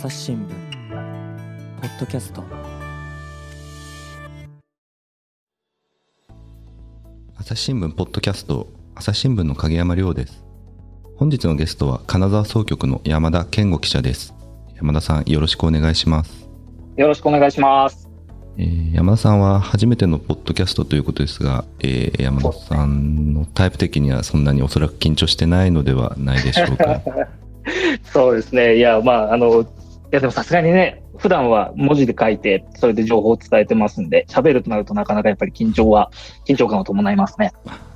朝日新聞ポッドキャスト。朝日新聞ポッドキャスト朝日新聞の影山亮です。本日のゲストは金沢総局の山田健吾記者です。山田さんよろしくお願いします。よろしくお願いします。えー山田さんは初めてのポッドキャストということですが、えー山田さんのタイプ的にはそんなにおそらく緊張してないのではないでしょうか。そうですね。いや、まあ、あの、いや、でもさすがにね、普段は文字で書いて、それで情報を伝えてますんで、喋るとなるとなかなかやっぱり緊張は、緊張感を伴いますね。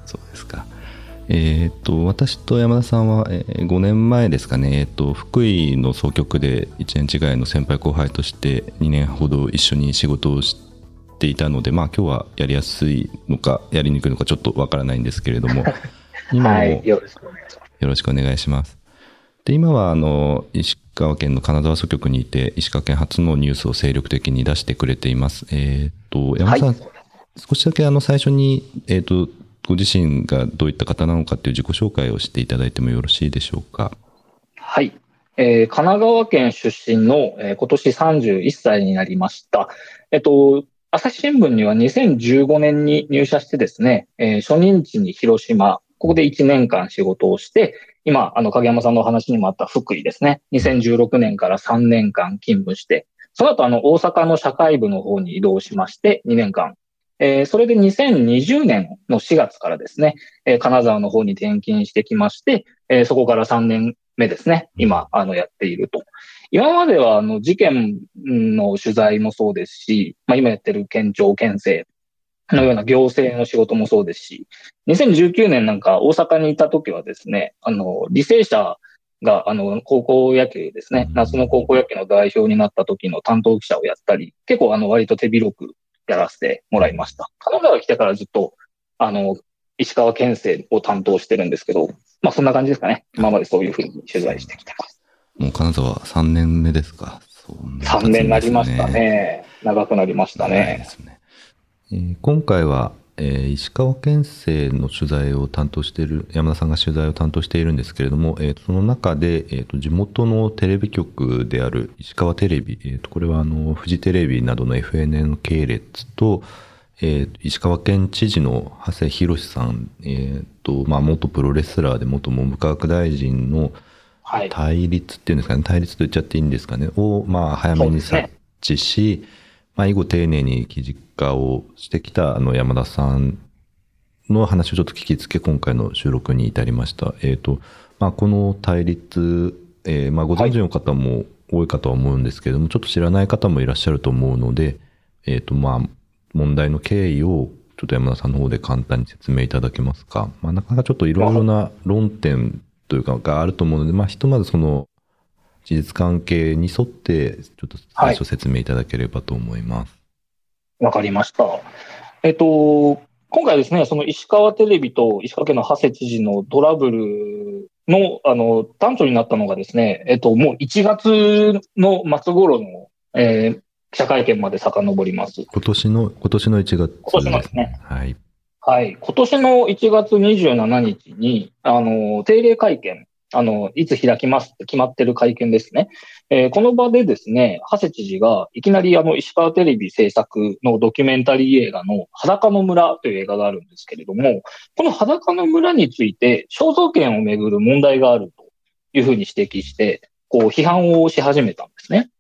そうですか。えーっと、私と山田さんは、えー5年前ですかね、えーっと、福井の総局で1年違いの先輩後輩として2年ほど一緒に仕事をしていたので、まあ今日はやりやすいのか、やりにくいのかちょっとわからないんですけれども、今もはい。よろしくお願いします。よろしくお願いします。で、今は、あの、石川県の金沢総局にいて、石川県初のニュースを精力的に出してくれています。えーっと、山田さん、はい。少しだけあの最初に、えっ、と、ご自身がどういった方なのかっていう自己紹介をしていただいてもよろしいでしょうか？はい。えー神奈川県出身の、えー今年31歳になりました。えっと、朝日新聞には2015年に入社してですね、えー初任地に広島、ここで1年間仕事をして、今、あの、影山さんのお話にもあった福井ですね、2016年から3年間勤務して、その後、あの、大阪の社会部の方に移動しまして、2年間。えーそれで2020年の4月からですね、えー金沢の方に転勤してきまして、えーそこから3年目ですね。今、あの、やっていると。今までは、あの、事件の取材もそうですし、まあ、今やってる県庁県政のような行政の仕事もそうですし、2019年なんか大阪にいた時はですね、あの、履正社が、あの、高校野球ですね、夏の高校野球の代表になった時の担当記者をやったり、結構、あの、割と手広くやらせてもらいました。金沢来てからずっと、あの、石川県政を担当してるんですけど、まあそんな感じですかね。今までそういうふうに取材してきてます。もう金沢3年目ですか。す3年になりました。ね。長くなりましたね。すね。えー今回は、えー石川県政の取材を担当している、山田さんが取材を担当しているんですけれども、えーその中で、えーと地元のテレビ局である石川テレビ、えーとこれはあの、フジテレビなどの FNN 系列と、えー石川県知事の長谷博さん、えーと、まあ、元プロレスラーで元文部科学大臣のはい。対立っていうんですかね、対立と言っちゃっていいんですかね、を、まあ、早めに察知し、まあ、以後丁寧に記事化をしてきた、あの、山田さんの話をちょっと聞きつけ、今回の収録に至りました。えっ、と、まあ、この対立、えーまあ、ご存知の方も多いかとは思うんですけれども、ちょっと知らない方もいらっしゃると思うので、えっ、と、まあ、問題の経緯を、ちょっと山田さんの方で簡単に説明いただけますか。まあ、なかなかちょっといろいろな論点というかがあると思うので、まあ、ひとまずその、事実関係に沿って、ちょっと最初説明いただければと思います。わかりました。えっと、今回ですね、その石川テレビと石川県の長谷知事のトラブルの、あの、端緒になったのがですね、えっと、もう1月の末頃の、えー記者会見まで遡ります。今年の、今年の1月今年のですね。はい。はい。今年の1月27日に、あの、定例会見、あの、いつ開きますって決まってる会見ですね。えーこの場でですね、長谷知事が、いきなりあの、石川テレビ制作のドキュメンタリー映画の裸の村という映画があるんですけれども、この裸の村について肖像権をめぐる問題があるというふうに指摘して、こう、批判をし始めたんですね。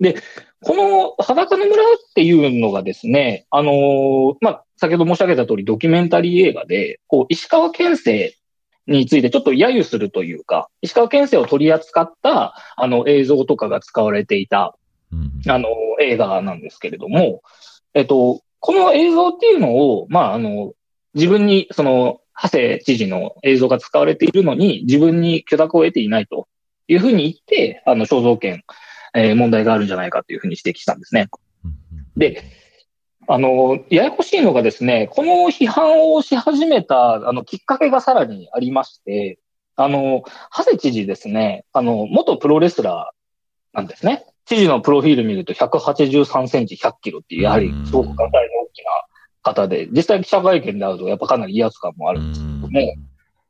で、この裸の村っていうのがですね、あのーまあ、先ほど申し上げた通りドキュメンタリー映画で、こう、石川県政についてちょっと揶揄するというか、石川県政を取り扱った、あの、映像とかが使われていた、うんあの、映画なんですけれども、えっと、この映像っていうのを、まあ、あの、自分に、その、長谷知事の映像が使われているのに、自分に許諾を得ていないというふうに言って、あの、肖像権、えー問題があるんじゃないかというふうに指摘したんですね。うんで、あの、ややこしいのがですね、この批判をし始めた、あの、きっかけがさらにありまして、あの、長谷知事ですね、あの、元プロレスラーなんですね。知事のプロフィール見ると183センチ100キロっていう、やはりすごく体の大きな方で、実際記者会見で会うとやっぱかなり威圧感もあるんですけども、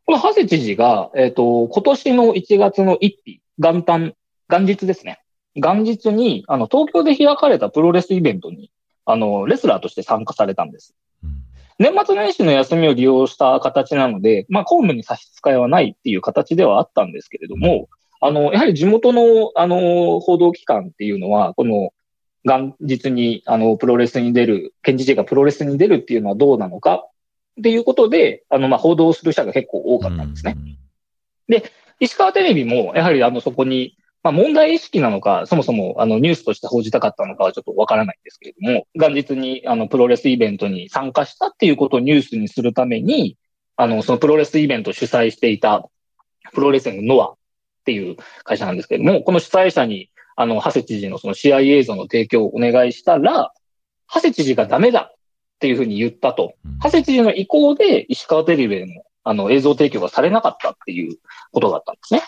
この長谷知事が、えっ、と、今年の1月の1日、元旦、元日ですね。元日に、あの、東京で開かれたプロレスイベントに、あの、レスラーとして参加されたんです。うん年末年始の休みを利用した形なので、まあ、公務に差し支えはないっていう形ではあったんですけれども、あの、やはり地元の、あの、報道機関っていうのは、この、元日に、あの、プロレスに出る、県知事がプロレスに出るっていうのはどうなのかっていうことで、あの、まあ、報道する社が結構多かったんですね。石川テレビも、やはりあの、そこに、まあ、問題意識なのか、そもそも、あの、ニュースとして報じたかったのかはちょっとわからないんですけれども、元日に、あの、プロレスイベントに参加したっていうことをニュースにするために、あの、そのプロレスイベントを主催していた、プロレスのノアっていう会社なんですけれども、この主催者に、あの、長谷知事のその試合映像の提供をお願いしたら、長谷知事がダメだっていうふうに言ったと。うん長谷知事の意向で石川テレビでも、あの、映像提供がされなかったっていうことだったんですね。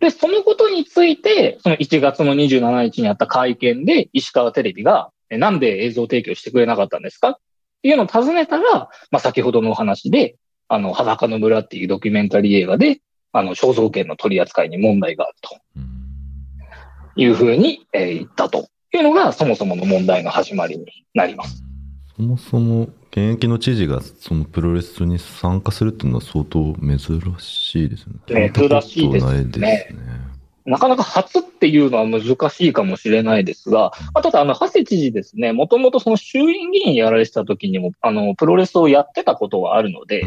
で、そのことについて、その1月の27日にあった会見で、石川テレビが、なんで映像提供してくれなかったんですか？っていうのを尋ねたら、まあ、先ほどのお話で、あの、裸の村っていうドキュメンタリー映画で、あの、肖像権の取り扱いに問題があるというふうに、えー言ったというのが、そもそもの問題の始まりになります。そもそも現役の知事がそのプロレスに参加するっていうのは相当珍しいですよね。珍しいですねないですね。なかなか初っていうのは難しいかもしれないですが、まあ、ただ、あの、長谷知事ですね、もともとその衆院議員やられてた時にも、あの、プロレスをやってたことはあるので、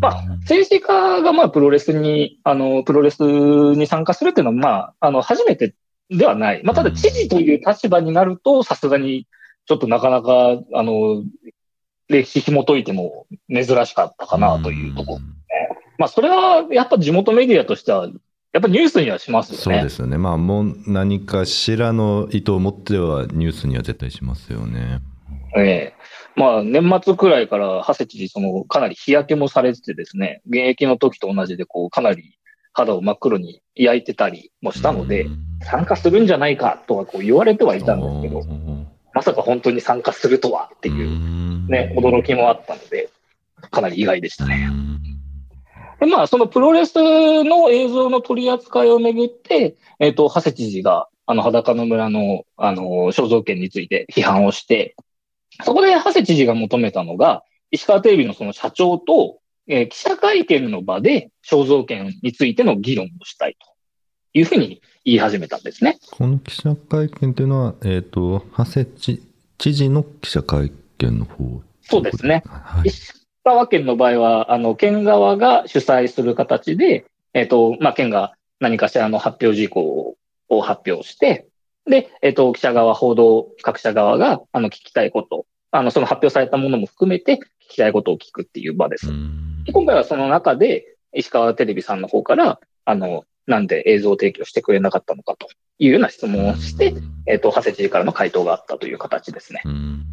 まあ、政治家がまあ、プロレスに、あの、プロレスに参加するっていうのは、まあ、あの、初めてではない。まあ、ただ、知事という立場になると、さすがに、ちょっとなかなか、あの、歴史紐解いても珍しかったかなというところ。まあ、それは、やっぱ地元メディアとしては、やっぱニュースにはしますよね。そうですよね。まあ、もう何かしらの意図を持ってはニュースには絶対しますよね。ええまあ、年末くらいから、長谷知事、その、かなり日焼けもされててですね、現役の時と同じで、こう、かなり肌を真っ黒に焼いてたりもしたのでう、ん参加するんじゃないかとはこう言われてはいたんですけど、うんまさか本当に参加するとはっていうね、驚きもあったので、かなり意外でしたね。でまあ、そのプロレスの映像の取り扱いをめぐって、えっ、と、長谷知事が、あの、裸の村の、あの、肖像権について批判をして、そこで長谷知事が求めたのが、石川テレビのその社長と、えー記者会見の場で肖像権についての議論をしたいというふうに言い始めたんですね。この記者会見というのは、えっ、と、長谷知知事の記者会見の方そうですね。はい。石川県の場合は、あの、県側が主催する形で、えっ、と、まあ、県が何かしらの発表事項を発表して、で、えっ、と、記者側、報道各社側が、あの、聞きたいこと、あの、その発表されたものも含めて、聞きたいことを聞くっていう場です。今回はその中で、石川テレビさんの方から、あの、なんで映像提供してくれなかったのかというような質問をして、、えっ、と、長谷知事からの回答があったという形ですね。うん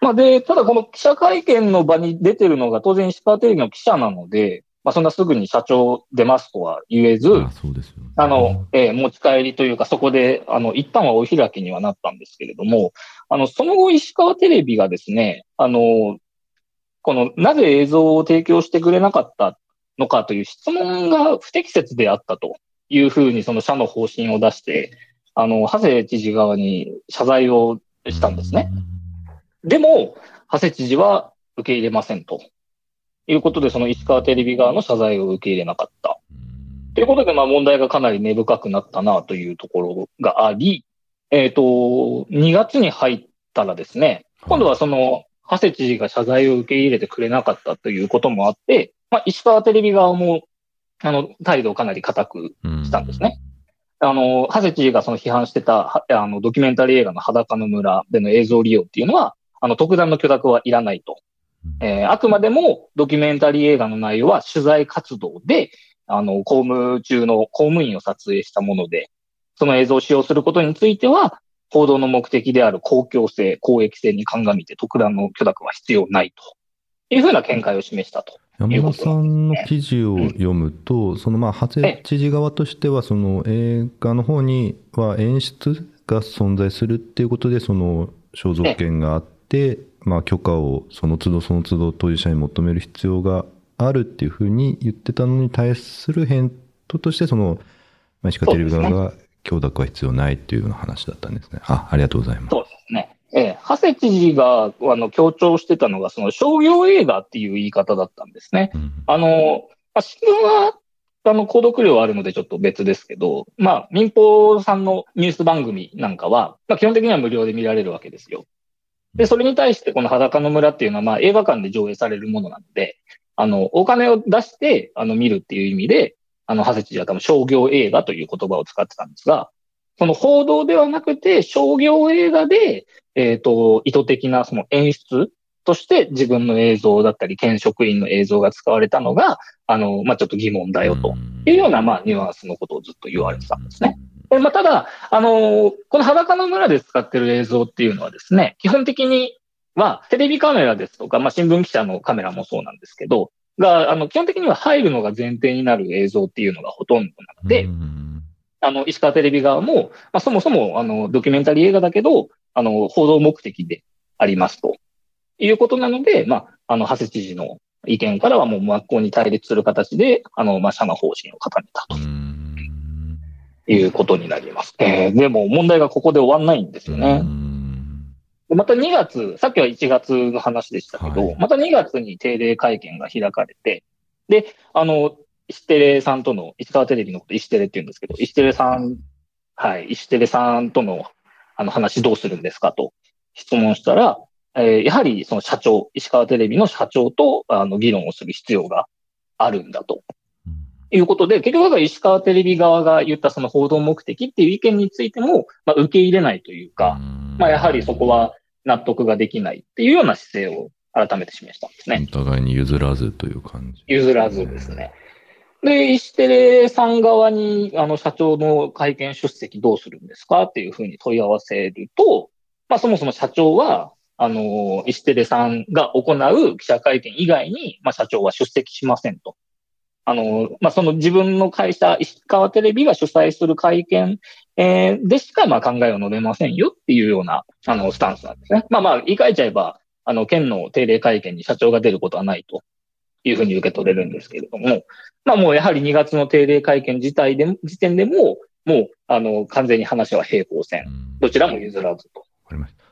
まあで、ただこの記者会見の場に出てるのが当然石川テレビの記者なので、まあそんなすぐに社長出ますとは言えず、あそうですよね。あの、えー持ち帰りというかそこで、あの、一旦はお開きにはなったんですけれども、あの、その後石川テレビがですね、あの、この、なぜ映像を提供してくれなかったのかという質問が不適切であったというふうにその社の方針を出して、あの、長谷知事側に謝罪をしたんですね。。でも、長谷知事は受け入れませんと。いうことで、その石川テレビ側の謝罪を受け入れなかった。ということで、まあ問題がかなり根深くなったなというところがあり、えっ、と、2月に入ったらですね、今度はその、長谷知事が謝罪を受け入れてくれなかったということもあって、まあ石川テレビ側も、あの、態度をかなり固くしたんですね。あの、長谷知事がその批判してた、はあの、ドキュメンタリー映画の裸の村での映像利用っていうのは、あの、特段の許諾はいらないと。うん。えーあくまでもドキュメンタリー映画の内容は取材活動で、あの、公務中の公務員を撮影したもので、その映像を使用することについては、報道の目的である公共性、公益性に鑑みて特段の許諾は必要ないというふうな見解を示したと。山田さんの記事を読むと、そのまあ、知事側としては、その映画の方には演出が存在するっていうことで、その肖像権があって、まあ、許可をその都度その都度当事者に求める必要があるっていうふうに言ってたのに対する返答として、その、まあ、石川テレビ側が許諾は必要ないっていうような話だったんですね。あ、ありがとうございます。そうですね。ええ、長谷知事が、あの、強調してたのが、その商業映画っていう言い方だったんですね。うんあの、まあ、新聞は、あの、購読料はあるのでちょっと別ですけど、まあ、民放さんのニュース番組なんかは、まあ、基本的には無料で見られるわけですよ。で、それに対してこの裸の村っていうのは、まあ、映画館で上映されるものなので、あの、お金を出して、あの、見るっていう意味で、あの、長谷知事は多分商業映画という言葉を使ってたんですが、その報道ではなくて、商業映画で、えっ、と、意図的なその演出として自分の映像だったり、県職員の映像が使われたのが、あの、まあ、ちょっと疑問だよというような、まあ、ニュアンスのことをずっと言われてたんですね。。でまあ、ただ、あのーこの裸の村で使ってる映像っていうのはですね、基本的にはテレビカメラですとか、まあ、新聞記者のカメラもそうなんですけど、が、あの、基本的には入るのが前提になる映像っていうのがほとんどなので、うんあの、石川テレビ側も、まあ、そもそも、あの、ドキュメンタリー映画だけど、あの、報道目的でありますと。いうことなので、まあ、あの、長谷知事の意見からはもう真っ向に対立する形で、あの、まあ、社の方針を固めたと。うん。いうことになります。えーでも問題がここで終わんないんですよね。また2月、さっきは1月の話でしたけど、はい。また2月に定例会見が開かれて、で、あの、石テレさんとの、石川テレビのこと石テレって言うんですけど、石テレさん、はい、石テレさんとのあの話どうするんですかと質問したら、えーやはりその社長、石川テレビの社長とあの議論をする必要があるんだということで、結局だから石川テレビ側が言ったその報道目的っていう意見についても、まあ、受け入れないというか、まあ、やはりそこは納得ができないっていうような姿勢を改めて示したんですね。お互いに譲らずという感じ。譲らずですね。で、石テレさん側に、あの、社長の会見出席どうするんですかっていうふうに問い合わせると、まあ、そもそも社長は、あの、石テレさんが行う記者会見以外に、まあ、社長は出席しませんと。あの、まあ、その自分の会社、石川テレビが主催する会見、えーでしか、まあ、考えを述べませんよっていうような、あの、スタンスなんですね。まあまあ、言い換えちゃえば、あの、県の定例会見に社長が出ることはないというふうに受け取れるんですけれども、まあもうやはり2月の定例会見自体でも、時点でも、もう、あの、完全に話は平行線。どちらも譲らずと。わかりました。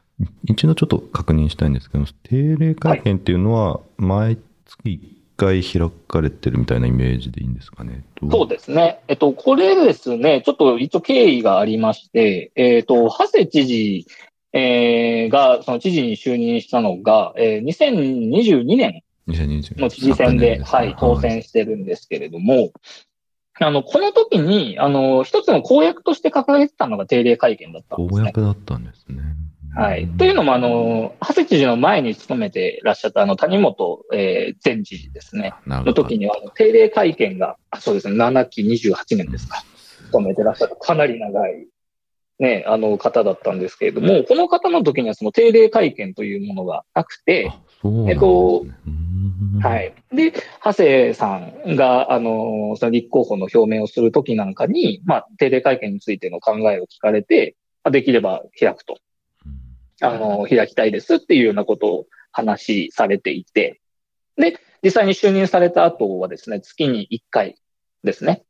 一度ちょっと確認したいんですけど、定例会見っていうのは、毎月1回開かれてるみたいなイメージでいいんですかね。そうですね。えっと、これですね、ちょっと一応経緯がありまして、えっと、長谷知事、えーが、その知事に就任したのが、えー2022年2020の知事選で、はい、当選してるんですけれども、あの、この時に、あの、一つの公約として掲げてたのが定例会見だったんですね。公約だったんですね。はい。というのも、あの、長谷知事の前に勤めてらっしゃった、あの、谷本、えー前知事ですね。なの時には、定例会見が、あそうですね、7期28年ですか。勤めてらっしゃった、かなり長い、ね、あの方だったんですけれども、この方の時にはその定例会見というものがなくて、ねえっとうんはい。で、長谷さんが、あの、その立候補の表明をするときなんかに、まあ、定例会見についての考えを聞かれて、まあできれば開くと、あの、開きたいですっていうようなことを話されていて、で、実際に就任された後はですね、月に1回ですね、えー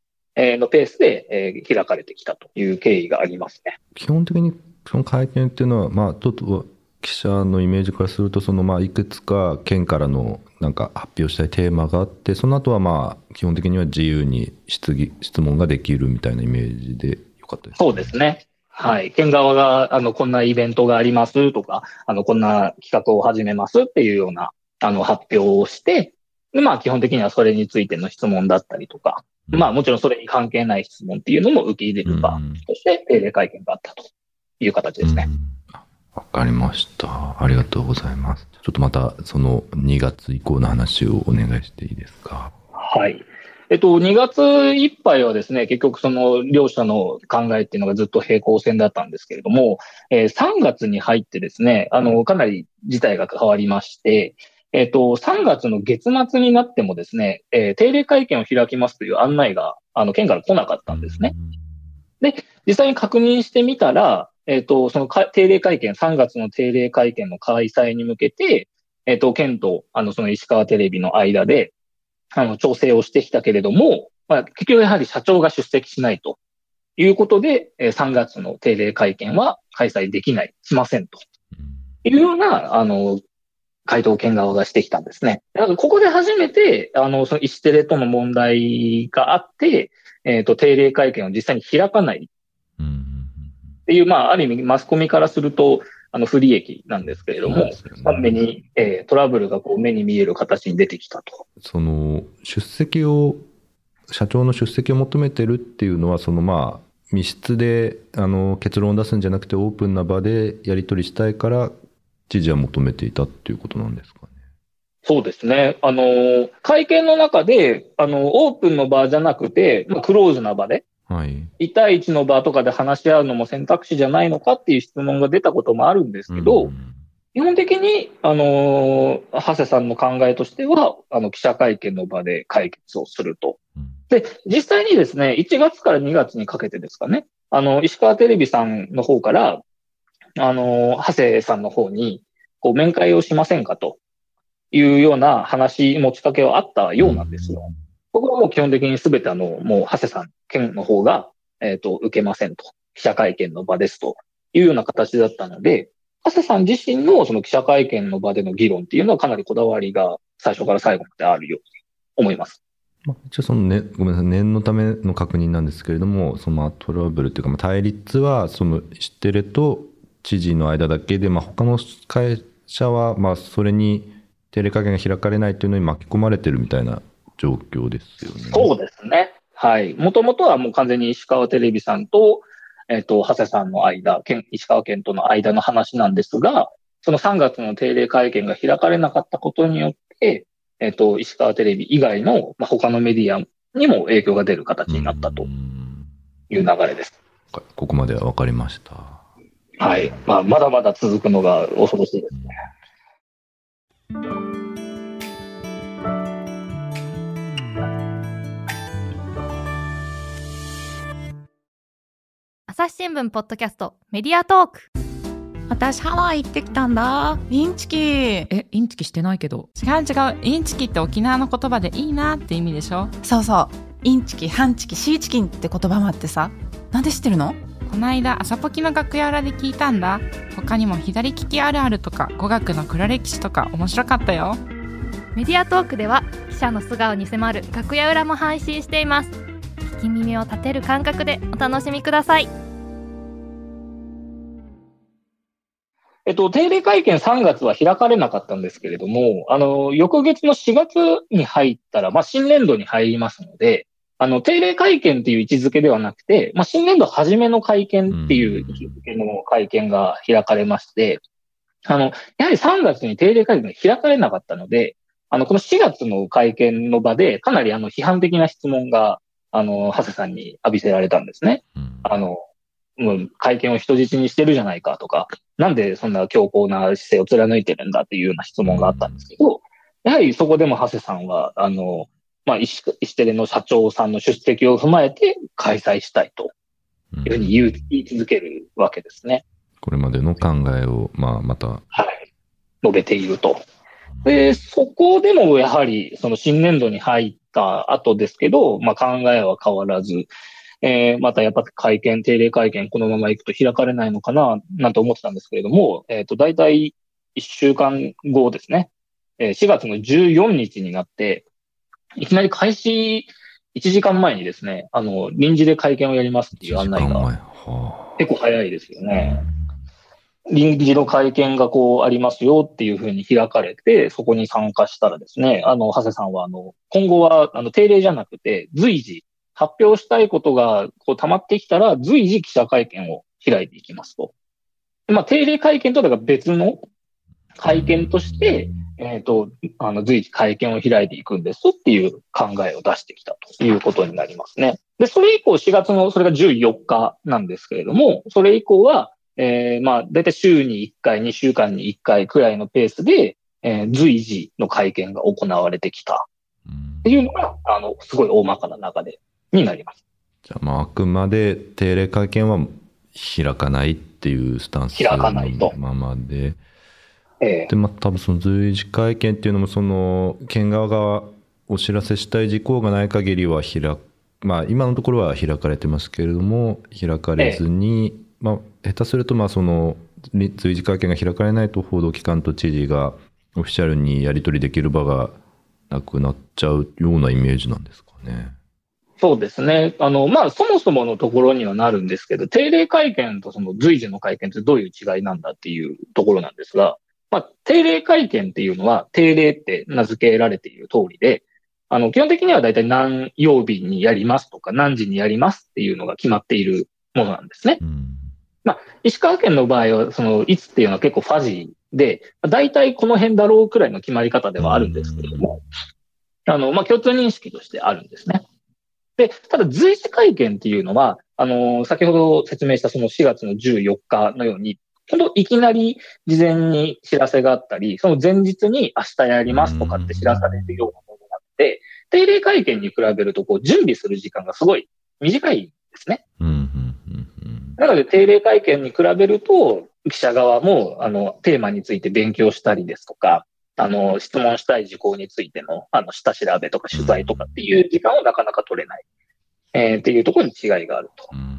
のペースで、えー開かれてきたという経緯がありますね。基本的にその会見っていうのは、まあ、ちょっと記者のイメージからすると、そのまあいくつか県からのなんか発表したいテーマがあって、その後はまあ基本的には自由に質疑質問ができるみたいなイメージでよかったです。そうですね。はい。県側が、あの、こんなイベントがありますとか、あの、こんな企画を始めますっていうような、あの、発表をして、で、まあ、基本的にはそれについての質問だったりとか、まあ、もちろんそれに関係ない質問っていうのも受け入れる場うんとして定例会見があったという形ですね。わかりました。ありがとうございます。ちょっとまたその2月以降の話をお願いしていいですか？はい。えっと、2月いっぱいはですね、結局その両者の考えっていうのがずっと平行線だったんですけれども、えー3月に入ってですね、あの、かなり事態が変わりまして、えっと、3月の月末になってもですね、えー定例会見を開きますという案内が、あの、県から来なかったんですね。実際に確認してみたら、えっ、と、そのか定例会見、3月の定例会見の開催に向けて、えっ、と、県と、あの、その石川テレビの間で、あの、調整をしてきたけれども、まあ、結局やはり社長が出席しないということで、えー3月の定例会見は開催できない、しませんと。いうような、あの、回答権側がしてきたんですね。だからここで初めて、あの、その石テレとの問題があって、えっ、と、定例会見を実際に開かないっていう、まあ、ある意味マスコミからすると、あの、不利益なんですけれどもねまあ目に、えートラブルがこう目に見える形に出てきたと。その出席を社長の出席を求めてるっていうのはそのまあ密室であの結論を出すんじゃなくてオープンな場でやり取りしたいから知事は求めていたっていうことなんですかね。そうですね。あの、会見の中で、あの、オープンの場じゃなくて、まあ、クローズな場で、はい。1対1の場とかで話し合うのも選択肢じゃないのかっていう質問が出たこともあるんですけど、うん基本的に、あの、長谷さんの考えとしては、あの、記者会見の場で解決をすると。うんで、実際にですね、1月から2月にかけてですかね、あの、石川テレビさんの方から、あの、長谷さんの方に、こう、面会をしませんかというような話、持ちかけはあったようなんですよ。ここはもう基本的に全てあの、もう、長谷さん、県の方が、えっ、と、受けませんと。記者会見の場ですというような形だったので、長谷さん自身のその記者会見の場での議論っていうのはかなりこだわりが最初から最後まであるように思います。まあ、一応その、ね、ごめんなさい念のための確認なんですけれどもそのまあトラブルっていうかまあ対立はそのシテレと知事の間だけで、まあ、他の会社はまあそれに定例会見が開かれないというのに巻き込まれてるみたいな状況ですよね。そうですね。はい。もともとはもう完全に石川テレビさんと、えっ、と、長谷さんの間、県石川県との間の話なんですが、その3月の定例会見が開かれなかったことによって、えっ、と、石川テレビ以外の、まあ、他のメディアにも影響が出る形になったとうんいう流れです。ここまでは分かりました。はい。まあ、まだまだ続くのが恐ろしいですね。朝日新聞ポッドキャストメディアトーク私ハワイ行ってきたんだインチキえ、インチキしてないけど。違う違う。インチキって沖縄の言葉でいいなって意味でしょそうそうインチキハンチキシーチキンって言葉もあってさなんで知ってるの？こないだ朝ポキの楽屋裏で聞いたんだ。他にも左利きあるあるとか語学の黒歴史とか面白かったよ。メディアトークでは記者の素顔に迫る楽屋裏も配信しています聞き耳を立てる感覚でお楽しみくださいえっと、定例会見3月は開かれなかったんですけれども、あの、翌月の4月に入ったら、まあ、新年度に入りますので、あの、定例会見っていう位置づけではなくて、まあ、新年度初めの会見っていう位置づけの会見が開かれまして、あの、やはり3月に定例会見が開かれなかったので、あの、この4月の会見の場で、かなりあの、批判的な質問が、あの、長谷さんに浴びせられたんですね。うんあの、もう会見を人質にしてるじゃないかとか、なんでそんな強硬な姿勢を貫いてるんだっていうような質問があったんですけど、やはりそこでも長谷さんは、あの、まあ、石石テレの社長さんの出席を踏まえて開催したいとうんいうふうに言う言い続けるわけですね。これまでの考えを、まあ、また、はい。述べていると。で、そこでもやはり、その新年度に入った後ですけど、まあ、考えは変わらず、えーまたやっぱ会見、定例会見、このまま行くと開かれないのかな、なんて思ってたんですけれども、えっ、と、大体1週間後ですね、えー4月の14日になって、いきなり開始1時間前にですね、あの、臨時で会見をやりますっていう案内1時間前がは結構早いですよあね。臨時の会見がこうありますよっていうふうに開かれて、そこに参加したらですね、あの、長谷さんは、あの、今後は、あの、定例じゃなくて、随時、発表したいことが、こう、溜まってきたら、随時記者会見を開いていきますと。まあ、定例会見とだから別の会見として、えっ、と、あの、随時会見を開いていくんですっていう考えを出してきたということになりますね。で、それ以降4月の、それが14日なんですけれども、それ以降は、えーまあ、だいたい週に1回、2週間に1回くらいのペースで、えー随時の会見が行われてきたうんっていうのが、あの、すごい大まかな中で、になります。じゃあ、まあ、あくまで定例会見は開かないっていうスタンス開かないとまで。えで、まあ、多分その随時会見っていうのも、その、県側がお知らせしたい事項がない限りは開まあ、今のところは開かれてますけれども、開かれずに、まあ、下手すると、まあ、その、り随時会見が開かれないと、報道機関と知事がオフィシャルにやり取りできる場がなくなっちゃうようなイメージなんですかね。そうですね。あの、まあ、そもそものところにはなるんですけど、定例会見とその随時の会見ってどういう違いなんだっていうところなんですが、まあ、定例会見っていうのは、定例って名付けられている通りで、あの、基本的には大体何曜日にやりますとか、何時にやりますっていうのが決まっているものなんですね。うん。石川県の場合は、その、いつっていうのは結構ファジーで、大体この辺だろうくらいの決まり方ではあるんですけれども、あの、まあ、共通認識としてあるんですね。で、ただ随時会見っていうのは、あの、先ほど説明したその4月の14日のように、本当いきなり事前に知らせがあったり、その前日に明日やりますとかって知らされるようなものなので、定例会見に比べると、こう、準備する時間がすごい短いんですね。なので、定例会見に比べると、記者側も、あの、テーマについて勉強したりですとか、あの、質問したい事項についての、あの、下調べとか取材とかっていう時間をなかなか取れない、えーっていうところに違いがあると。うん。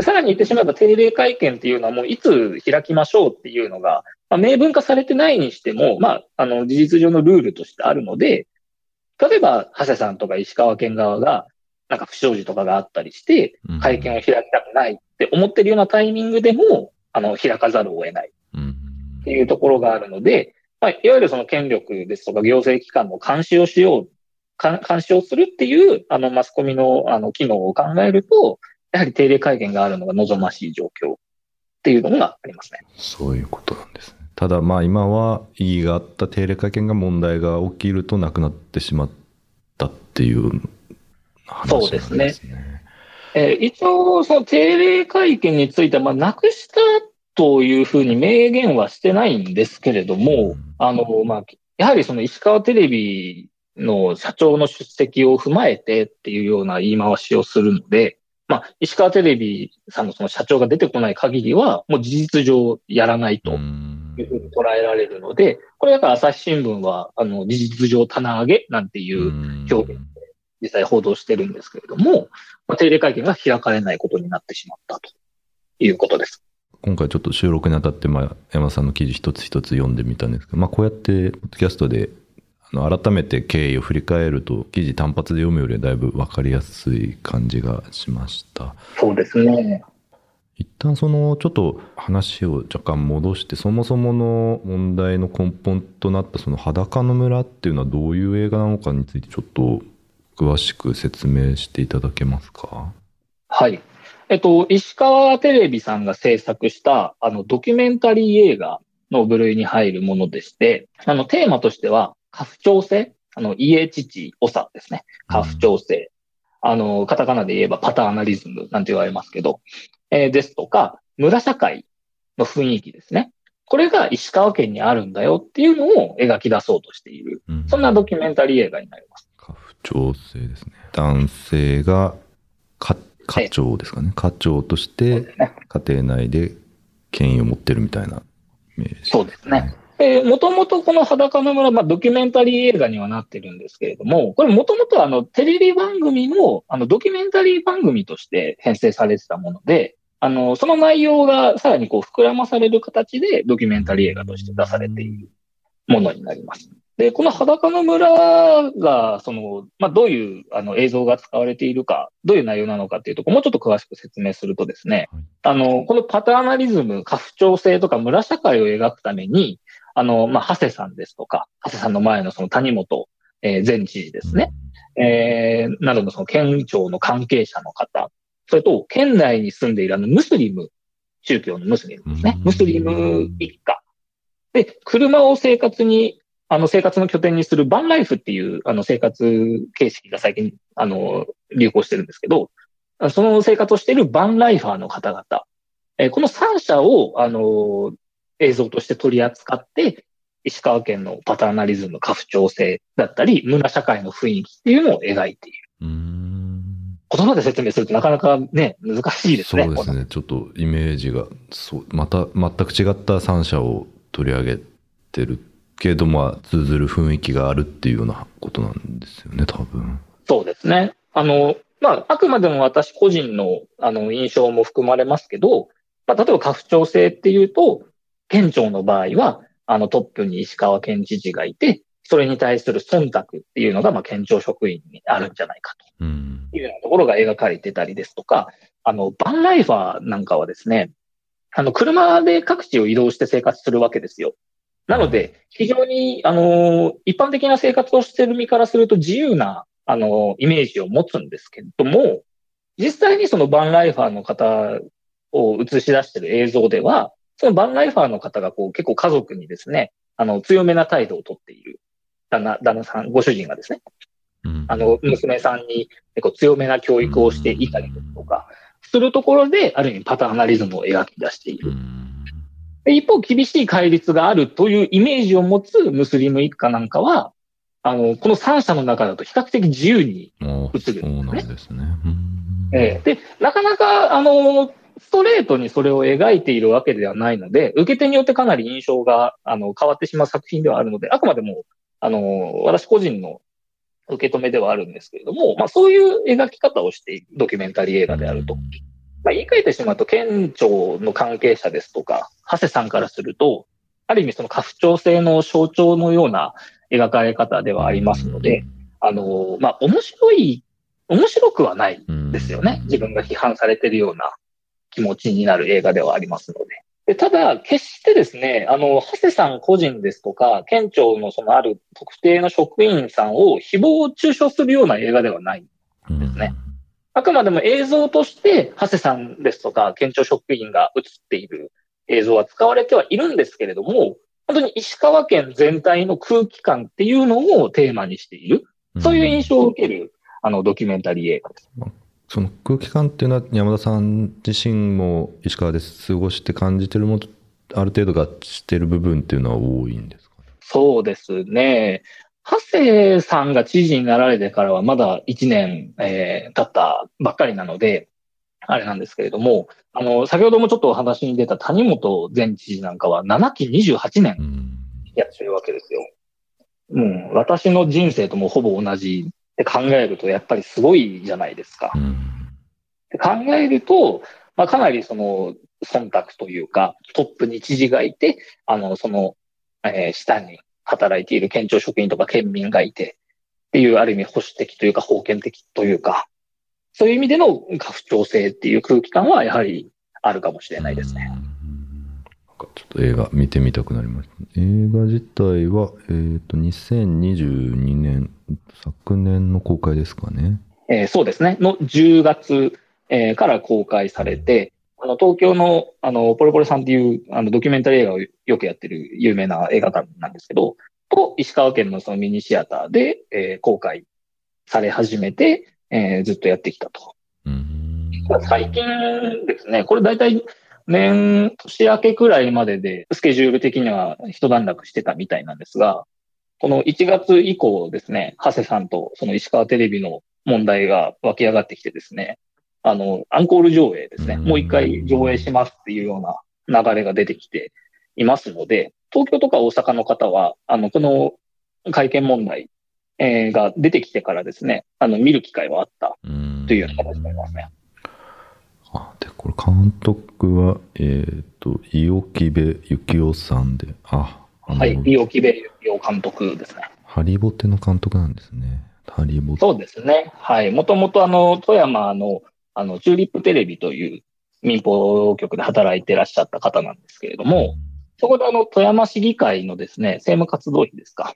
でさらに言ってしまえば、定例会見っていうのはもういつ開きましょうっていうのが、まあ、明文化されてないにしても、まあ、あの、事実上のルールとしてあるので、例えば、長谷さんとか石川県側が、なんか不祥事とかがあったりして、うん会見を開きたくないって思ってるようなタイミングでも、あの、開かざるを得ないうん。っていうところがあるので、まあ、いわゆるその権力ですとか行政機関の監視をしよう、か監視をするっていう、あの、マスコミの、あの、機能を考えると、やはり定例会見があるのが望ましい状況っていうのがありますね。そういうことなんですね。ただまあ今は意義があった定例会見が問題が起きるとなくなってしまったっていう話なんですね。そうえー一応、その定例会見については、まあ、なくしたというふうに明言はしてないんですけれども、うんあの、まあ、やはりその石川テレビの社長の出席を踏まえてっていうような言い回しをするので、まあ、石川テレビさんのその社長が出てこない限りは、もう事実上やらないとうんいうふうに捉えられるので、これだから朝日新聞は、あの、事実上棚上げなんていう表現実際報道してるんですけれども、まあ、定例会見が開かれないことになってしまったということです。今回ちょっと収録にあたって、まあ、山田さんの記事一つ一つ読んでみたんですけど、まあ、こうやって、ポッドキャストで、改めて経緯を振り返ると、記事単発で読むよりはだいぶ分かりやすい感じがしました。そうですね。一旦その、ちょっと話を若干戻して、そもそもの問題の根本となった、その裸の村っていうのはどういう映画なのかについて、ちょっと詳しく説明していただけますか？はい。えっと、石川テレビさんが制作した、あの、ドキュメンタリー映画の部類に入るものでして、あの、テーマとしては、家父長制あの、家父、長ですね。家父長制。あの、カタカナで言えばパターナリズムなんて言われますけど、えーですとか、村社会の雰囲気ですね。これが石川県にあるんだよっていうのを描き出そうとしている。うんそんなドキュメンタリー映画になります。家父長制ですね。男性が家家長ですかね。家長として。家庭内で権威を持ってるみたいなイメージ。そうですね。えー、もともとこの裸の村、まあ、ドキュメンタリー映画にはなってるんですけれども、これもともとはあの、テレビ番組の、あの、ドキュメンタリー番組として編成されてたもので、あの、その内容がさらにこう膨らまされる形でドキュメンタリー映画として出されているものになります。で、この裸の村が、その、まあ、どういうあの映像が使われているか、どういう内容なのかっていうところ、もうちょっと詳しく説明するとですね、はいあの、このパターナリズム、家父長制とか村社会を描くために、あの、まあ、長谷さんですとか、長谷さんの前のその谷本、えー前知事ですね、えーなどのその県庁の関係者の方、それと県内に住んでいるあのムスリム、宗教のムスリムですね。う。ん。ムスリム一家。で、車を生活に、あの生活の拠点にするバンライフっていうあの生活形式が最近あの流行してるんですけど、その生活をしているバンライファーの方々、えーこの3社をあの映像として取り扱って、石川県のパターナリズム、家父長制だったり、村社会の雰囲気っていうのを描いている。うーん言葉で説明するとなかなかね、難しいですね。そうですね。ちょっとイメージが、そう、また全く違った三者を取り上げてるけど、まあ、通ずる雰囲気があるっていうようなことなんですよね、多分。そうですね。あの、まあ、あくまでも私個人の、あの、印象も含まれますけど、まあ、例えば家父長制っていうと、県庁の場合は、あの、トップに石川県知事がいて、それに対する忖度っていうのが、まあ、県庁職員にあるんじゃないかうんというようなところが描かれてたりですとか、あの、バンライファーなんかはですね、あの、車で各地を移動して生活するわけですよ。なので、非常に、あの、一般的な生活をしている身からすると自由な、あの、イメージを持つんですけれども、実際にそのバンライファーの方を映し出している映像では、そのバンライファーの方がこう結構家族にですね、あの、強めな態度をとっている。旦那、旦那さん、ご主人がですね、うんあの、娘さんに結構強めな教育をしていたりですとか、するところで、ある意味パターナリズムを描き出していうる。んで一方、厳しい戒律があるというイメージを持つムスリム一家なんかは、あの、この三者の中だと比較的自由に、あ映るそうなんですね。うんえーで、なかなか、あの、ストレートにそれを描いているわけではないので、受け手によってかなり印象が、あの、変わってしまう作品ではあるので、あくまでも、あの、私個人の受け止めではあるんですけれども、まあそういう描き方をしているドキュメンタリー映画であると。まあ、言い換えてしまうと、県庁の関係者ですとか、長谷さんからすると、ある意味その家父長制の象徴のような描かれ方ではありますので、、あの、まあ、面白い、面白くはないうんですよね。自分が批判されているような気持ちになる映画ではありますので。でただ、決してですね、あの、長谷さん個人ですとか、県庁のそのある特定の職員さんを誹謗中傷するような映画ではない。ですね。あくまでも映像として、長谷さんですとか、県庁職員が映っている映像は使われてはいるんですけれども、本当に石川県全体の空気感っていうのをテーマにしている、そういう印象を受ける、あの、ドキュメンタリー映画です。その空気感っていうのは山田さん自身も石川で過ごして感じてるものとある程度合致してる部分っていうのは多いんですかね？そうですね。長谷さんが知事になられてからはまだ1年、えー経ったばっかりなので、あれなんですけれども、あの、先ほどもちょっとお話に出た谷本前知事なんかは7期28年うんやってるわけですよ。うん、私の人生ともほぼ同じって考えると、やっぱりすごいじゃないですかう。んって考えると、まあ、かなりその、忖度というか、トップに知事がいて、あの、その、えー下に働いている県庁職員とか県民がいて、っていうある意味保守的というか封建的というか、そういう意味での家父長制っていう空気感はやはりあるかもしれないですね。うんと映画見てみたくなりました。映画自体は、えっ、と、2022年、昨年の公開ですかね。えーそうですね。の10月、えーから公開されて、あの、東京の、あの、ポレポレさんっていう、あの、ドキュメンタリー映画をよくやってる有名な映画館なんですけど、と、石川県のそのミニシアターで、えー公開され始めて、えーずっとやってきたと。うん最近ですね、これ大体年、年明けくらいまでで、スケジュール的には一段落してたみたいなんですが、この1月以降ですね、長谷さんとその石川テレビの問題が湧き上がってきてですね、あの、アンコール上映ですね、うんもう一回上映しますっていうような流れが出てきていますので、東京とか大阪の方は、あの、この会見問題、えーが出てきてからですね、あの、見る機会はあったうんというような形になりますね。これ監督は、えっ、と、伊予木部幸雄さんで、あ、あのはい、伊予木部洋監督ですね。ハリボテの監督なんですね。ハリボテ。そうですね。はい。もともとあの、富山の、あの、チューリップテレビという民放局で働いてらっしゃった方なんですけれども、そこであの、富山市議会のですね、政務活動費ですか、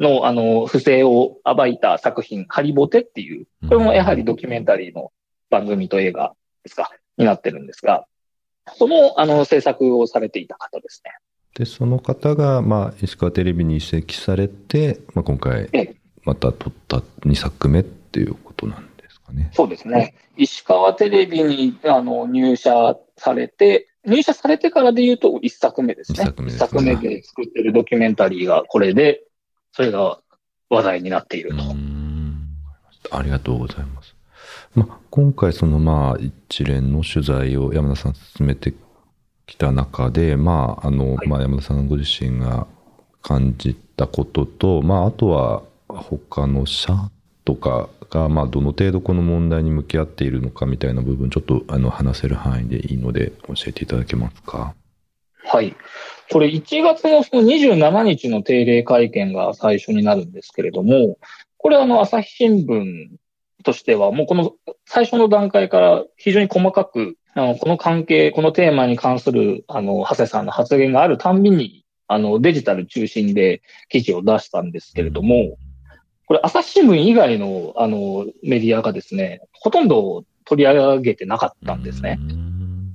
の、あの、不正を暴いた作品、ハリボテっていう、これもやはりドキュメンタリーの番組と映画ですか、になってるんですが、その、あの、制作をされていた方ですね。で、その方が、まあ、石川テレビに移籍されて、まあ、今回ええ、また撮った2作目っていうことなんですかね。そうですね。石川テレビにあの入社されて、入社されてからで言うと一作目ですね。一作目ですね一作目で作ってるドキュメンタリーがこれで、それが話題になっていると。ありがとうございます。まあ、今回そのまあ一連の取材を山田さん進めてきた中で、まああのはいまあ、山田さんご自身が感じたことと、まあ、あとは他の社とかが、まあ、どの程度この問題に向き合っているのかみたいな部分、ちょっとあの話せる範囲でいいので、教えていただけますか？はい。これ1月のその27日の定例会見が最初になるんですけれども、これあの朝日新聞としてはもうこの最初の段階から非常に細かく、あのこの関係、このテーマに関するあの長谷さんの発言があるたんびにあのデジタル中心で記事を出したんですけれども、これ朝日新聞以外のあのメディアがですね、ほとんど取り上げてなかったんですね。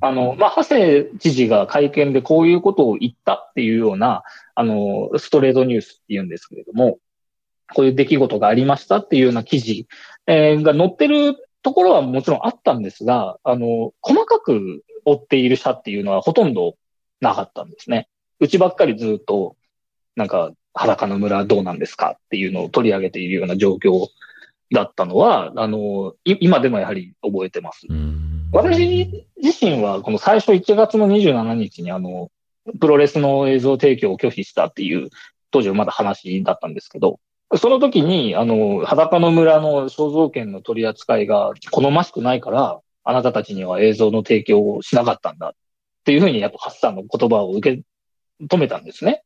あの、まあ、長谷知事が会見でこういうことを言ったっていうような、あの、ストレートニュースって言うんですけれども、こういう出来事がありましたっていうような記事、えーが載ってるところはもちろんあったんですが、あの、細かく追っている社っていうのはほとんどなかったんですね。うちばっかりずっと、なんか、裸の村どうなんですかっていうのを取り上げているような状況だったのは、あの、い今でもやはり覚えてます。私自身はこの最初1月の27日にあの、プロレスの映像提供を拒否したっていう、当時はまだ話だったんですけど、その時に、あの、裸の村の肖像権の取り扱いが好ましくないから、あなたたちには映像の提供をしなかったんだっていうふうに、やっぱハッサンの言葉を受け止めたんですね。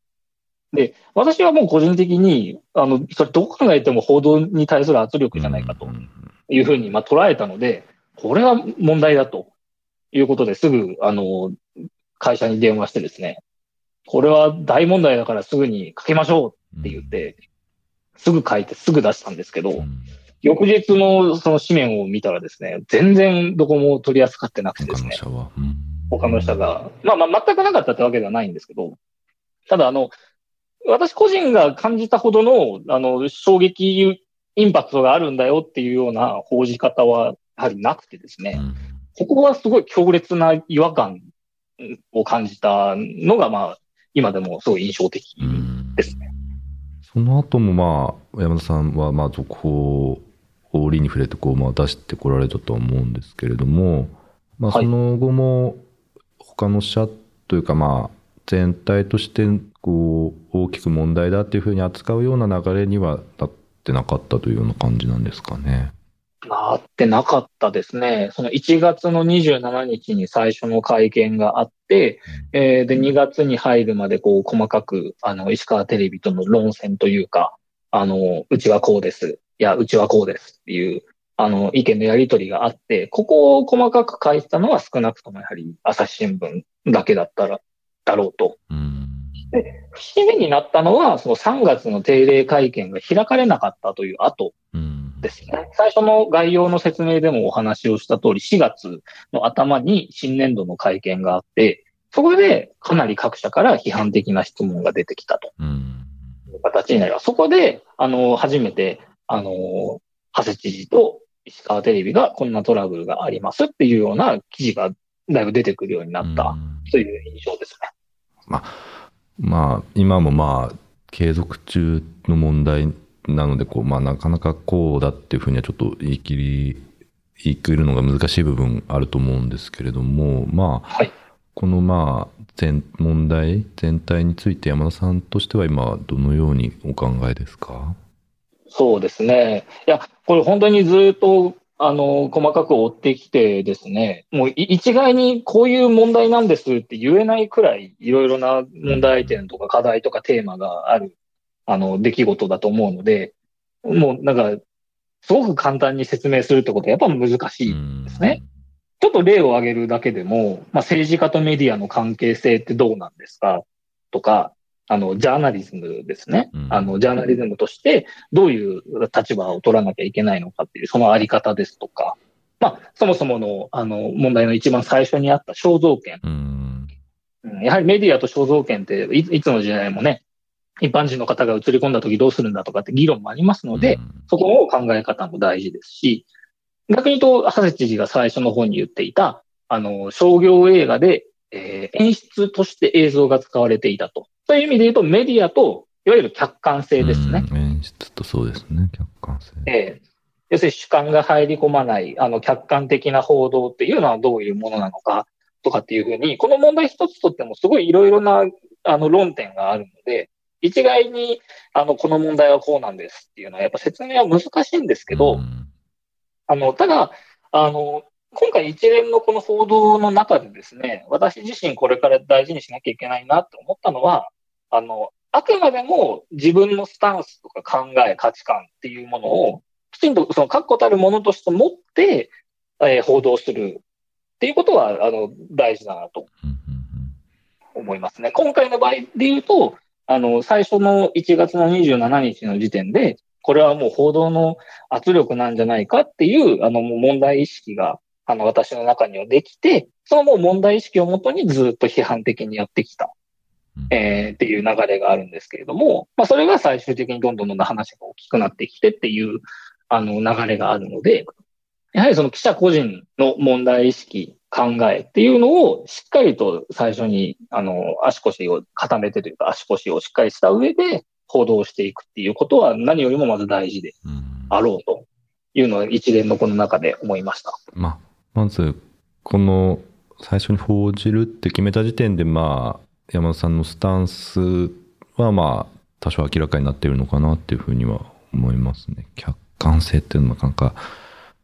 で、私はもう個人的に、あの、それどう考えても報道に対する圧力じゃないかというふうに、まあ、捉えたので、これは問題だと。いうことですぐ、あの、会社に電話してですね、これは大問題だからすぐに書きましょうって言って、すぐ書いてすぐ出したんですけど、翌日のその紙面を見たらですね、全然どこも取り扱ってなくてですね、他の社は。うん。他の社が、まあまあ全くなかったってわけではないんですけど、ただあの、私個人が感じたほどの、あの、衝撃インパクトがあるんだよっていうような報じ方はやはりなくてですね、ここはすごい強烈な違和感を感じたのが、まあ、今でもすごい印象的うんですね。その後もまあ、山田さんはまあ続報を折に触れてこうまあ出してこられたとは思うんですけれども、まあはいその後も他の社というかまあ全体としてこう大きく問題だっていうふうに扱うような流れにはなってなかったというような感じなんですかね。なってなかったですね。その1月の27日に最初の会見があって、えーで、2月に入るまでこう細かく、あの、石川テレビとの論戦というか、あの、うちはこうです。いや、うちはこうですっていう、あの、意見のやり取りがあって、ここを細かく書いてたのは少なくともやはり朝日新聞だけだったら、だろうと。うん節目になったのは、その3月の定例会見が開かれなかったという後うんですね。最初の概要の説明でもお話をした通り、4月の頭に新年度の会見があって、そこでかなり各社から批判的な質問が出てきたとうんいう形になります。そこで、あの、初めて、あの、長谷知事と石川テレビがこんなトラブルがありますっていうような記事がだいぶ出てくるようになったうんという印象ですね。まあ、今もまあ、継続中の問題なので、こう、まあ、なかなかこうだっていうふうにはちょっと言い切り、言い切るのが難しい部分あると思うんですけれども、まあ、はい。このまあ、全、問題全体について山田さんとしては今、どのようにお考えですか？そうですね。いや、これ本当にずっと、あの、細かく追ってきてですね、もうい一概にこういう問題なんですって言えないくらい、いろいろな問題点とか課題とかテーマがある、あの、出来事だと思うので、もうなんか、すごく簡単に説明するってことはやっぱ難しい。ですね。ちょっと例を挙げるだけでも、まあ、政治家とメディアの関係性ってどうなんですか？とか、あの、ジャーナリズムですね。うんあの、ジャーナリズムとしてどういう立場を取らなきゃいけないのかっていう、そのあり方ですとか、まあ、そもそもの、あの、問題の一番最初にあった肖像権。やはりメディアと肖像権ってい、いつの時代もね、一般人の方が映り込んだ時どうするんだとかって議論もありますので、うんそこの考え方も大事ですし、逆に言うと、長谷知事が最初の方に言っていた、あの、商業映画で、えー演出として映像が使われていたと。そういう意味で言うと、メディアと、いわゆる客観性ですね。うん演出とそうですね、客観性。えー要するに主観が入り込まない、あの、客観的な報道っていうのはどういうものなのか、とかっていうふうに、この問題一つとってもすごいいろいろな、あの、論点があるので、一概に、あの、この問題はこうなんですっていうのは、やっぱ説明は難しいんですけど、うんあの、ただ、あの、今回一連のこの報道の中でですね、私自身これから大事にしなきゃいけないなって思ったのは、あの、あくまでも自分のスタンスとか考え、価値観っていうものを、きちんとその確固たるものとして持って、えー報道するっていうことは、あの、大事だなと思いますね。今回の場合で言うと、あの、最初の1月の27日の時点で、これはもう報道の圧力なんじゃないかっていう、あの、もう問題意識が、あの、私の中にはできて、そのもう問題意識をもとにずっと批判的にやってきた、うん。えーっていう流れがあるんですけれども、まあ、それが最終的にどんどんどんどん話が大きくなってきてっていう、あの、流れがあるので、やはりその記者個人の問題意識、考えっていうのをしっかりと最初に、あの、足腰を固めてというか、足腰をしっかりした上で報道していくっていうことは何よりもまず大事でうんあろうというのは一連のこの中で思いました。まあ、まず、この最初に報じるって決めた時点で、まあ、山田さんのスタンスは、まあ、多少明らかになっているのかなっていうふうには思いますね。客観性っていうのはなかなか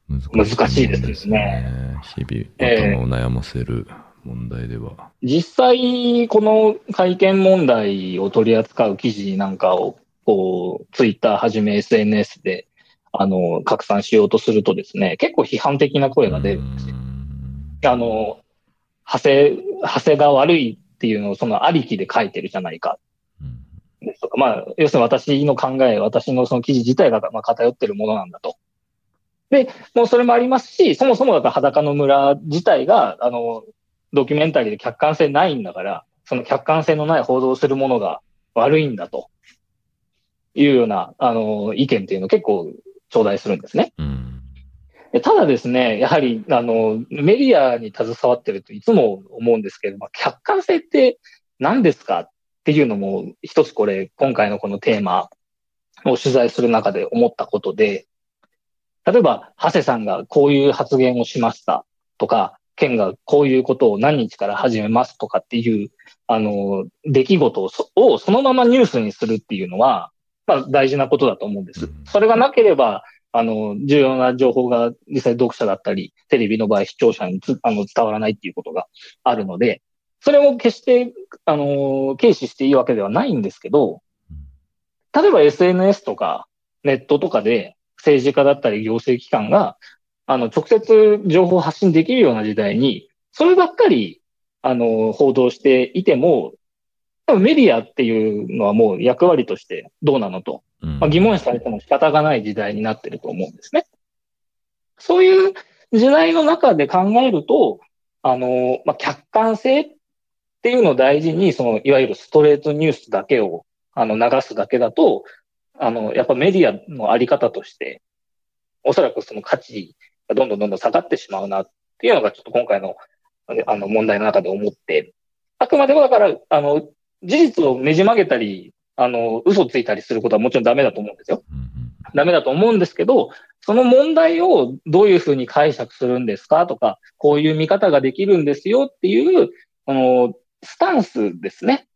難しい,、難しいですね。日々、ええ頭を悩ませる問題では。実際、この会見問題を取り扱う記事なんかを、こう、ツイッターはじめ SNS で、あの、拡散しようとするとですね、結構批判的な声が出るんですよ。うんあの、派生、派生が悪いっていうのをそのありきで書いてるじゃないかうんですとか、まあ、要するに私の考え、私のその記事自体がまあ偏ってるものなんだと。で、もうそれもありますし、そもそもだから裸の村自体が、あの、ドキュメンタリーで客観性ないんだから、その客観性のない報道をするものが悪いんだというような、あの、意見っていうのを結構頂戴するんですね。うんでただですね、やはり、あの、メディアに携わってるといつも思うんですけども、客観性って何ですかっていうのも、一つこれ、今回のこのテーマを取材する中で思ったことで、例えば、長谷さんがこういう発言をしましたとか、県がこういうことを何日から始めますとかっていう、あの、出来事をそをそのままニュースにするっていうのは、まあ大事なことだと思うんですうん。それがなければ、あの、重要な情報が実際読者だったり、テレビの場合視聴者につあの伝わらないっていうことがあるので、それも決して、あの、軽視していいわけではないんですけど、例えば SNS とかネットとかで政治家だったり行政機関が、あの、直接情報を発信できるような時代に、そればっかり、あの、報道していても、メディアっていうのはもう役割としてどうなのとうんまあ、疑問視されても仕方がない時代になってると思うんですね。そういう時代の中で考えると、あの、まあ、客観性っていうのを大事に、その、いわゆるストレートニュースだけを、あの、流すだけだと、あの、やっぱメディアのあり方として、おそらくその価値がどんどんどんどん下がってしまうなっていうのが、ちょっと今回の、あの、問題の中で思って、あくまでもだから、あの、事実をねじ曲げたり、あの、嘘ついたりすることはもちろんダメだと思うんですよ。うんダメだと思うんですけど、その問題をどういうふうに解釈するんですかとか、こういう見方ができるんですよっていう、あの、スタンスですね。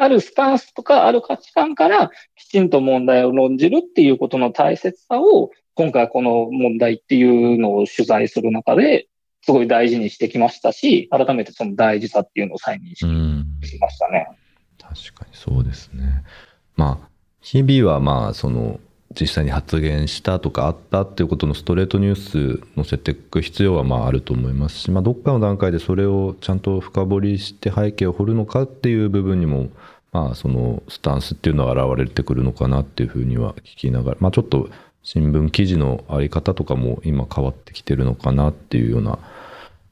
あるスタンスとか、ある価値観から、きちんと問題を論じるっていうことの大切さを、今回この問題っていうのを取材する中で、すごい大事にしてきましたし、改めてその大事さっていうのを再認識うんしましたね。確かにそうですね。まあ、日々はまあ、その、実際に発言したとかあったっていうことのストレートニュース載せていく必要はまああると思いますし、まあ、どっかの段階でそれをちゃんと深掘りして背景を掘るのかっていう部分にも、まあ、そのスタンスっていうのは現れてくるのかなっていうふうには聞きながら、まあ、ちょっと新聞記事のあり方とかも今変わってきてるのかなっていうような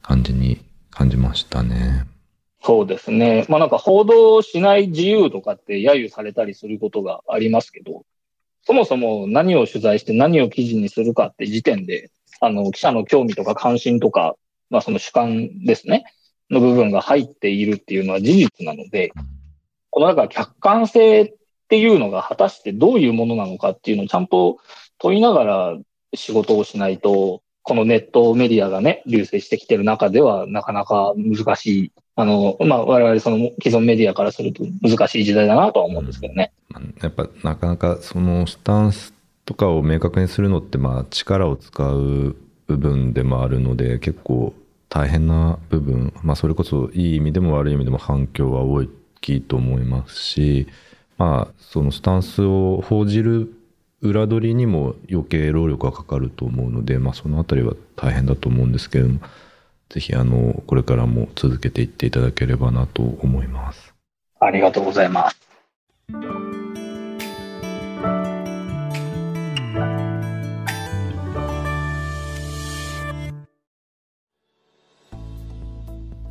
感じに感じましたね。そうですね。まあなんか報道しない自由とかって揶揄されたりすることがありますけど、そもそも何を取材して何を記事にするかって時点で、あの、記者の興味とか関心とか、まあその主観ですね、の部分が入っているっていうのは事実なので、この中客観性っていうのが果たしてどういうものなのかっていうのをちゃんと問いながら仕事をしないと、このネットメディアがね、流星してきてる中では、なかなか難しい、あの、まあ、我々その既存メディアからすると難しい時代だなとは思うんですけどね。まあやっぱなかなかそのスタンスとかを明確にするのってまあ力を使う部分でもあるので結構大変な部分、まあ、それこそいい意味でも悪い意味でも反響は大きいと思いますしまあそのスタンスを報じる裏取りにも余計労力がかかると思うので、まあ、そのあたりは大変だと思うんですけれどもぜひあのこれからも続けていっていただければなと思います。ありがとうございます。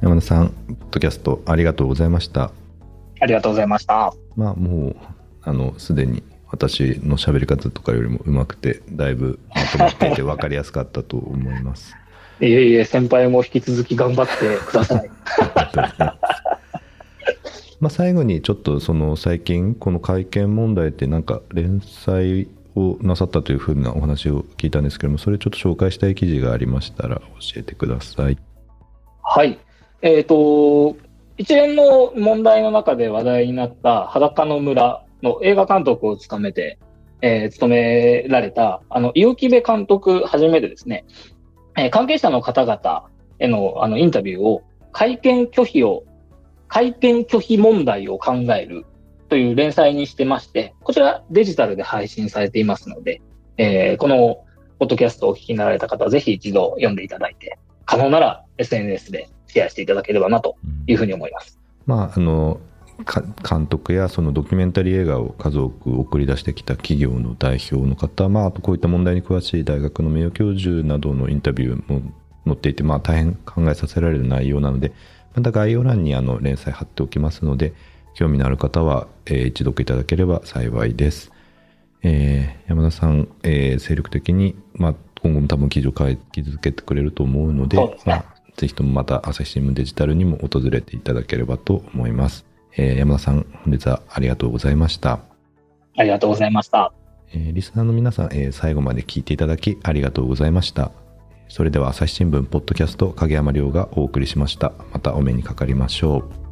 山田さん、ポッドキャストありがとうございました。ありがとうございました。まあもう、あの、すでに私の喋り方とかよりも上手くて、だいぶまとまっていて分かりやすかったと思います。いえいえ、先輩も引き続き頑張ってください。まあ最後にちょっとその最近この会見問題ってなんか連載をなさったというふうなお話を聞いたんですけども、それちょっと紹介したい記事がありましたら教えてください。はい。えっ、と、一連の問題の中で話題になった裸の村の映画監督を務めて、えー務められた、あの、伊予木部監督はじめでですね、えー関係者の方々へのあのインタビューを、会見拒否を、会見拒否問題を考えるという連載にしてまして、こちらデジタルで配信されていますので、えーこのポッドキャストをお聞きになられた方はぜひ一度読んでいただいて、可能なら SNS でシェアしていただければなというふうに思います。まあ、あの監督やそのドキュメンタリー映画を数多く送り出してきた企業の代表の方、まあ、あとこういった問題に詳しい大学の名誉教授などのインタビューも載っていて、まあ、大変考えさせられる内容なのでまた概要欄にあの連載貼っておきますので興味のある方は、えー一読いただければ幸いです。えー山田さん、えー精力的に、まあ、今後も多分記事を書き続けてくれると思うのでまあ、ぜひともまた朝日新聞デジタルにも訪れていただければと思います。えー山田さん、本日はありがとうございました。ありがとうございました。えーリスナーの皆さん、えー最後まで聞いていただきありがとうございました。それでは朝日新聞ポッドキャスト影山亮がお送りしました。またお目にかかりましょう。